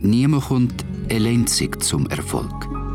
Niemand kommt alleinzig zum Erfolg.